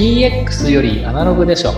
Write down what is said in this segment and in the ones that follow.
DX よりアナログでしょ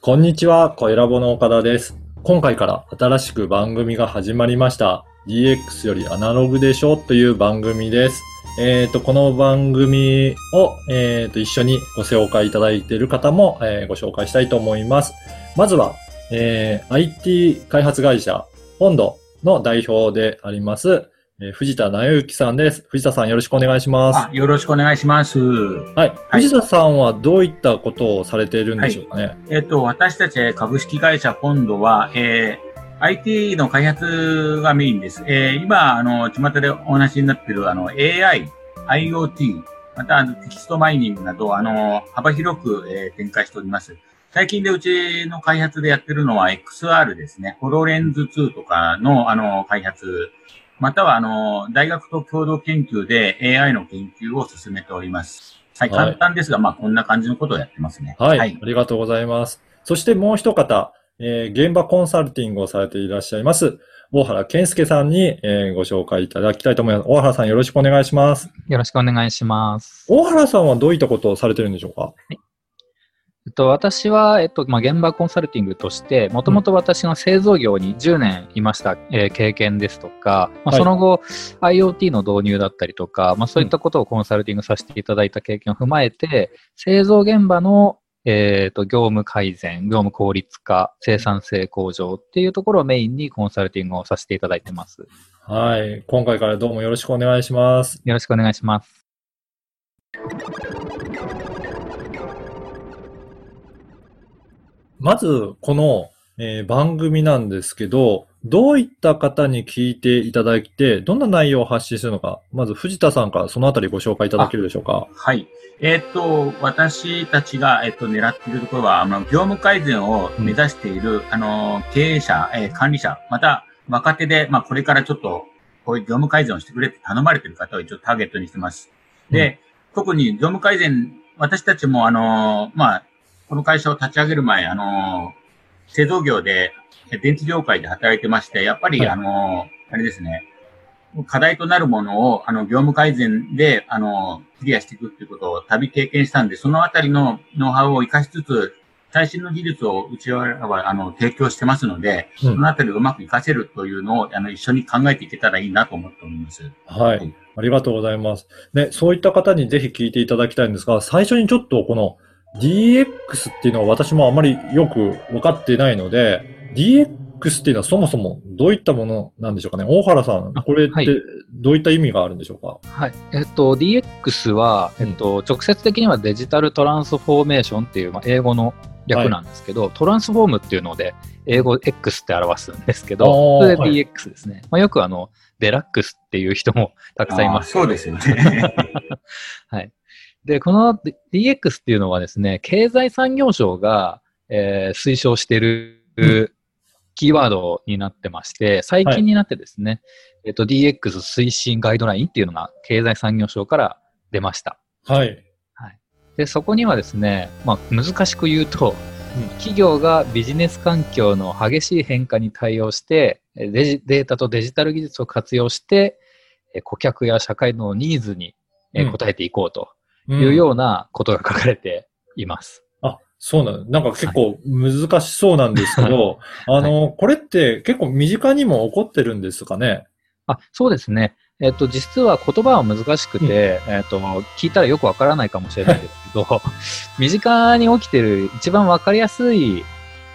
こんにちは、小ラボの岡田です。今回から新しく番組が始まりました。DX よりアナログでしょという番組です。えっ、と、この番組を、えっ、と、一緒にご紹介いただいている方も、えーご紹介したいと思います。まずは、えー IT 開発会社、ポンドの代表であります、えー藤田直之さんです。藤田さんよろしくお願いします。あ、よろしくお願いします。はい。藤田さんはどういったことをされているんでしょうかね？えっ、と、私たち株式会社ポンドは、えー IT の開発がメインです。えー今、あの、巷でお話になっている、あの、AI、IoT、また、あの、テキストマイニングなど、あの、幅広く、えー展開しております。最近でうちの開発でやってるのは XR ですね。ホロレンズ2とかの、あの、開発。または、あの、大学と共同研究で AI の研究を進めております。はい、はい簡単ですが、まあ、こんな感じのことをやってますね。はい、ありがとうございます。そしてもう一方、えー現場コンサルティングをされていらっしゃいます、大原健介さんに、えーご紹介いただきたいと思います。大原さんよろしくお願いします。よろしくお願いします。大原さんはどういったことをされてるんでしょうか？えっと、私は、えっとまあ、現場コンサルティングとして、もともと私の製造業に10年いました、えー経験ですとか、まあ、はいその後、IoT の導入だったりとか、まあ、そういったことをコンサルティングさせていただいた経験を踏まえて、製造現場の、えー、と業務改善、業務効率化、生産性向上っていうところをメインにコンサルティングをさせていただいてます。はい。今回からどうもよろしくお願いします。よろしくお願いします。まず、この、えー番組なんですけど、どういった方に聞いていただいて、どんな内容を発信するのか、まず藤田さんからそのあたりご紹介いただけるでしょうか。はい。えっ、と、私たちが、えっ、と、狙っているところは、あの、業務改善を目指している、あの、経営者、えー管理者、また、若手で、まあ、これからちょっと、こういう業務改善をしてくれって頼まれている方を一応ターゲットにしてます。で、特に業務改善、私たちも、あの、まあ、この会社を立ち上げる前、あの、製造業で、え電気業界で働いてまして、やっぱり、はいあの、あれですね、課題となるものを、あの、業務改善で、あの、クリアしていくっていうことを旅経験したんで、そのあたりのノウハウを活かしつつ、最新の技術をうちは、あの、提供してますので、うんそのあたりをうまく活かせるというのを、あの、一緒に考えていけたらいいなと思っております。はいはい。ありがとうございます。ね、そういった方にぜひ聞いていただきたいんですが、最初にちょっとこの DX っていうのは私もあまりよく分かっていないので、DX っていうのはそもそもどういったものなんでしょうかね。大原さん、これっはいてどういった意味があるんでしょうか、はい。えっと、DX は、えっと、直接的にはデジタルトランスフォーメーションっていう、まあ、英語の略なんですけど、トランスフォームっていうので、英語 X って表すんですけど、それではい DX ですね。まあ、よくあの、デラックスっていう人もたくさんいます。そうですよね。はい。で、この DX っていうのはですね、経済産業省が、えー推奨している、キーワードになってまして、最近になってですね、えっと、DX 推進ガイドラインっていうのが経済産業省から出ました。はい。で、そこにはですね、まあ、難しく言うと、うん企業がビジネス環境の激しい変化に対応して、えデジデータとデジタル技術を活用して、え顧客や社会のニーズに応えていこうとうんいうようなことが書かれています。あ、そうなの。なんか結構難しそうなんですけど、あの、これって結構身近にも起こってるんですかね？あ、そうですね。えっと、実は言葉は難しくて、えっと、聞いたらよくわからないかもしれないですけど、身近に起きてる一番わかりやすい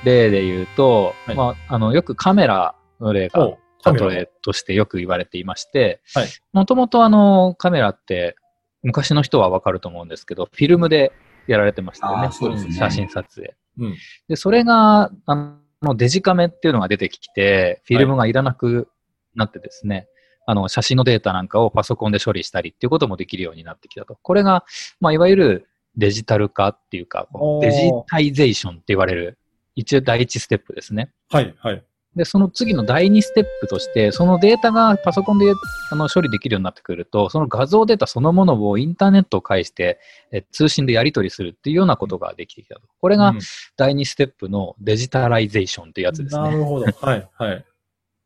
例で言うと、はいまあ、あの、よくカメラの例が例えとしてよく言われていましてはい、もともとあの、カメラって昔の人はわかると思うんですけど、フィルムでやられてましたよね。そうですね写真撮影。うんで、それが、あの、デジカメっていうのが出てきて、フィルムがいらなくなってですね、あの、写真のデータなんかをパソコンで処理したりっていうこともできるようになってきたと。これが、まあ、いわゆるデジタル化っていうか、デジタイゼーションって言われる、一応第一ステップですね。はい、はい。で、その次の第2ステップとして、そのデータがパソコンであの処理できるようになってくると、その画像データそのものをインターネットを介してえ通信でやり取りするっていうようなことができてきたと。これがうん第2ステップのデジタライゼーションというやつですね。なるほど。はい、はい。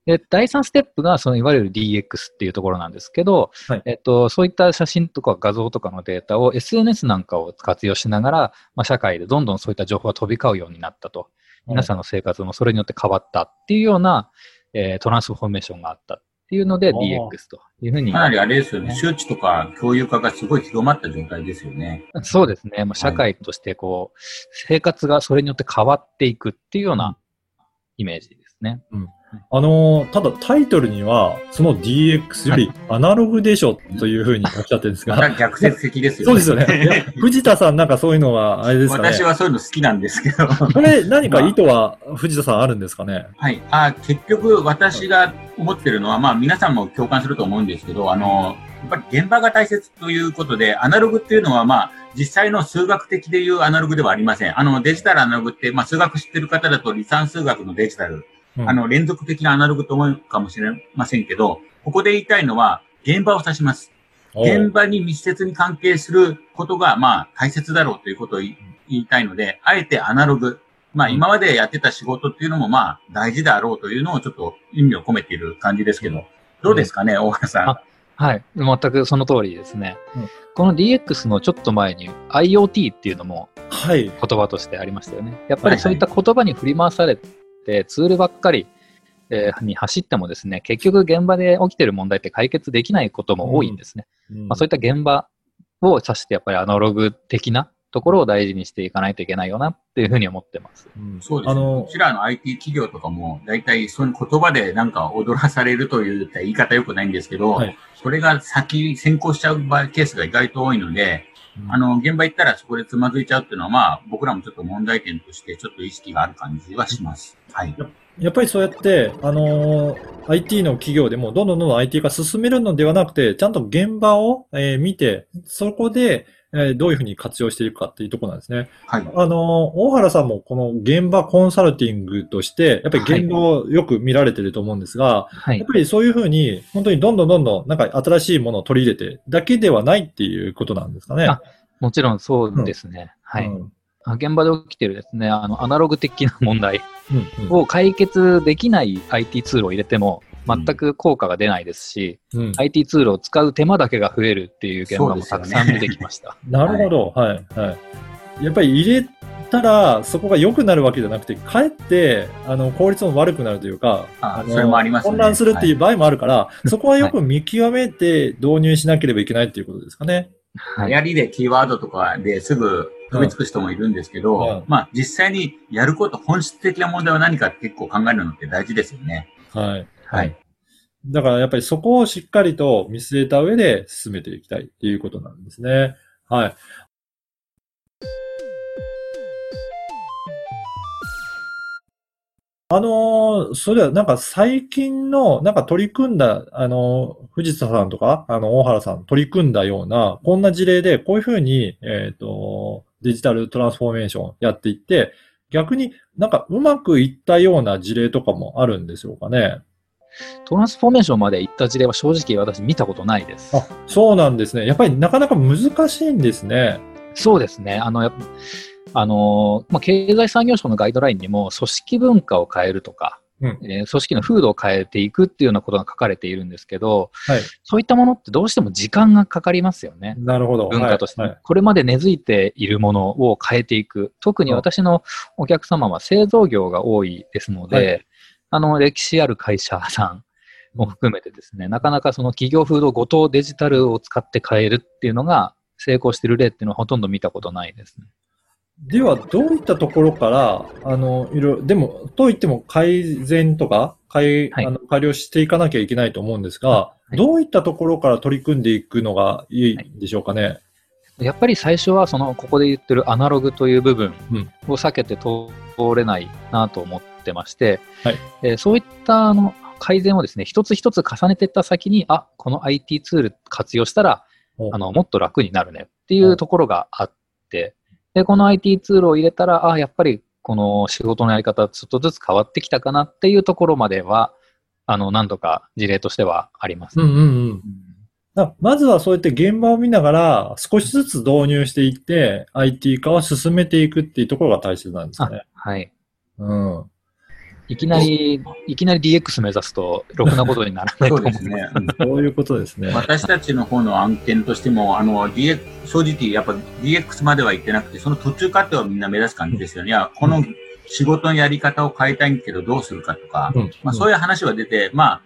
で、第3ステップがそのいわゆる DX っていうところなんですけど、はいえっと、そういった写真とか画像とかのデータを SNS なんかを活用しながら、まあ、社会でどんどんそういった情報が飛び交うようになったと。皆さんの生活もそれによって変わったっていうような、えートランスフォーメーションがあったっていうので DX というふうにか。なりあれですよね。周知とか共有化がすごい広まった状態ですよね。そうですね。まあ、社会としてこう、生活がそれによって変わっていくっていうようなイメージですね。あのーただタイトルには、その DX よりアナログでしょというふうにおっしゃってるんですが、逆説的ですよそうね。ですよね。藤田さんなんかそういうのはあれですかね。私はそういうの好きなんですけど。これ何か意図は藤田さんあるんですかね？はい。あ結局、私が思ってるのは、まあ、皆さんも共感すると思うんですけど、あの、やっぱり現場が大切ということで、アナログっていうのは、まあ、実際の数学的でいうアナログではありません。あの、デジタルアナログって、まあ、数学知ってる方だと、離散数学のデジタル、うんあの、連続的なアナログと思うかもしれませんけど、ここで言いたいのは、現場を指します。お現場に密接に関係することが、まあ、大切だろうということを言いたいので、あえてアナログ。まあ、今までやってた仕事っていうのも、まあ、大事だろうというのをちょっと意味を込めている感じですけど、どうですかね、大原さん。あはい。全くその通りですね。うんこの DX のちょっと前に IoT っていうのもはい。言葉としてありましたよね。やっぱりそういった言葉に振り回されて、ツールばっかり、えーに走ってもですね、結局現場で起きてる問題って解決できないことも多いんですね。うんまあ、そういった現場を指してやっぱりアナログ的なところを大事にしていかないといけないよなっていうふうに思ってます。うんそうですね。あのこ、ちらの IT 企業とかも、大体そういう言葉でなんか踊らされるという言い方よくないんですけど、はいそれが先、先行しちゃう場合、ケースが意外と多いので、あの、現場行ったらそこでつまずいちゃうっていうのは、まあ、僕らもちょっと問題点として、ちょっと意識がある感じはします。はい。やっぱりそうやって、あのー IT の企業でもどんどんどんどん IT 化進めるのではなくて、ちゃんと現場を、えー見て、そこで、えーどういうふうに活用していくかっていうところなんですね。はい。あのー大原さんもこの現場コンサルティングとして、やっぱり現場をよく見られてると思うんですが、はいやっ。ぱりそういうふうに、本当にどんどんどんどん、なんか新しいものを取り入れてだけではないっていうことなんですかね。あもちろんそうですね。はい。うん現場で起きてるですね、あの、アナログ的な問題うんうんを解決できない IT ツールを入れても、全く効果が出ないですし、うん IT ツールを使う手間だけが増えるっていう現場もたくさん出てきました。なるほど。はい、はい。やっぱり入れたら、そこが良くなるわけじゃなくて、かえって、あの、効率も悪くなるというか、のあそれもありますね混乱するっていう場合もあるから、そこはよく見極めて導入しなければいけないっていうことですかね。はい。流行りでキーワードとかですぐ飛びつく人もいるんですけど、うんまあ実際にやること、本質的な問題は何かって結構考えるのって大事ですよね。はい。はい。だからやっぱりそこをしっかりと見据えた上で進めていきたいっていうことなんですね。はい。あのーそれではなんか最近のなんか取り組んだ、あのー藤田さんとか、あの、大原さん取り組んだような、こんな事例でこういうふうに、えっ、と、デジタルトランスフォーメーションやっていって、逆になんかうまくいったような事例とかもあるんでしょうかね。トランスフォーメーションまで行った事例は正直私見たことないです。あ、そうなんですね。やっぱりなかなか難しいんですね。そうですね。あの、やあの、まあ、経済産業省のガイドラインにも、組織文化を変えるとか、うんえー組織の風土を変えていくっていうようなことが書かれているんですけど、はい。そういったものってどうしても時間がかかりますよね。なるほど。文化として、はいはいこれまで根付いているものを変えていく。特に私のお客様は製造業が多いですので、はいあの、歴史ある会社さんも含めてですね、なかなかその企業風土ごとデジタルを使って変えるっていうのが成功している例っていうのはほとんど見たことないですね。では、どういったところから、あの、いろいろ、でも、といっても改善とか、改、はい。あの改良していかなきゃいけないと思うんですが、はい。どういったところから取り組んでいくのがいいんでしょうかね？やっぱり最初はその、ここで言ってるアナログという部分うん。を避けて通れないなと思ってまして、はいえーそういったあの改善をですね、一つ一つ重ねていった先に、あ、この IT ツール活用したら、あの、もっと楽になるねっていうところがあって、で、この IT ツールを入れたら、あ、やっぱりこの仕事のやり方、ちょっとずつ変わってきたかなっていうところまでは、あの、何度か事例としてはあります。うんうんうん。だまずはそうやって現場を見ながら少しずつ導入していって IT 化を進めていくっていうところが大切なんですね。はい。うん。いきなり、いきなり DX 目指すと、ろくなことにならないと思う。そうですね。うんそういうことですね。私たちの方の案件としても、あの、DX、正直、やっぱ DX までは行ってなくて、その途中過程をみんな目指す感じですよね。いや、この仕事のやり方を変えたいけどどうするかとか、うんまあそういう話は出て、まあ、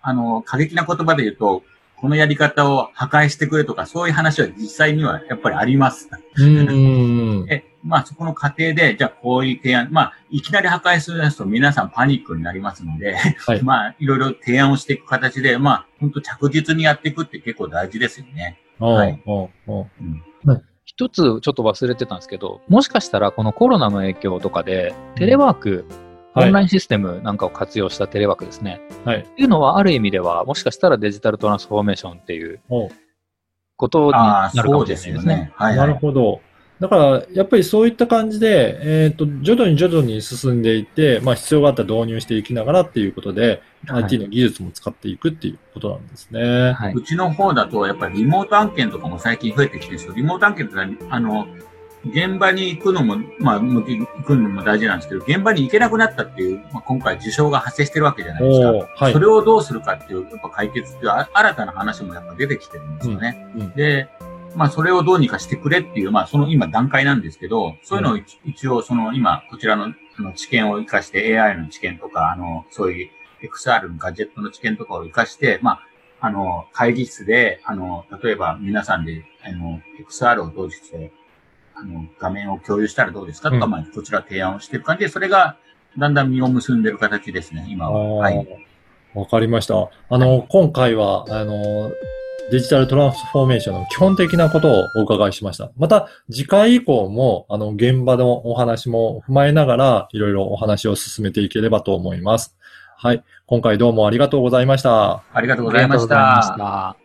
あの、過激な言葉で言うと、このやり方を破壊してくれとか、そういう話は実際にはやっぱりあります。うん。え、まあそこの過程で、じゃあこういう提案、まあ、いきなり破壊すると皆さんパニックになりますので、はい まあいろいろ提案をしていく形で、まあ本当着実にやっていくって結構大事ですよね。はい一つちょっと忘れてたんですけど、もしかしたらこのコロナの影響とかで、テレワーク、はいオンラインシステムなんかを活用したテレワークですね。はい。っていうのは、ある意味では、もしかしたらデジタルトランスフォーメーションっていうことになるかもしれないですね。すよね。はい、なはい。るほど。だから、やっぱりそういった感じで、えっ、と、徐々に徐々に進んでいって、まあ必要があったら導入していきながらっていうことで、はい IT の技術も使っていくっていうことなんですね。はいうちの方だと、やっぱりリモート案件とかも最近増えてきてるんですよ。リモート案件ってのは、あの、現場に行くのも、まあ、向き行くのも大事なんですけど、現場に行けなくなったっていう、まあ、今回事象が発生してるわけじゃないですか。はいそ。れをどうするかっていう、やっぱ解決っていうあ新たな話もやっぱ出てきてるんですよね。うんうんで、まあそれをどうにかしてくれっていう、まあその今段階なんですけど、そういうのを一一応その今こちらの知見を活かして AI の知見とか、あの、そういう XR のガジェットの知見とかを活かして、まあ、あの、会議室で、あの、例えば皆さんで、あの、XR を同時して、あの、画面を共有したらどうですかとか、うんまあ、こちら提案をしてる感じで、それがだんだん実を結んでる形ですね、今は。はい。わかりました。あの、今回は、あの、デジタルトランスフォーメーションの基本的なことをお伺いしました。また、次回以降も、あの、現場のお話も踏まえながら、いろいろお話を進めていければと思います。はい。今回どうもありがとうございました。ありがとうございましがとうございまたし。た。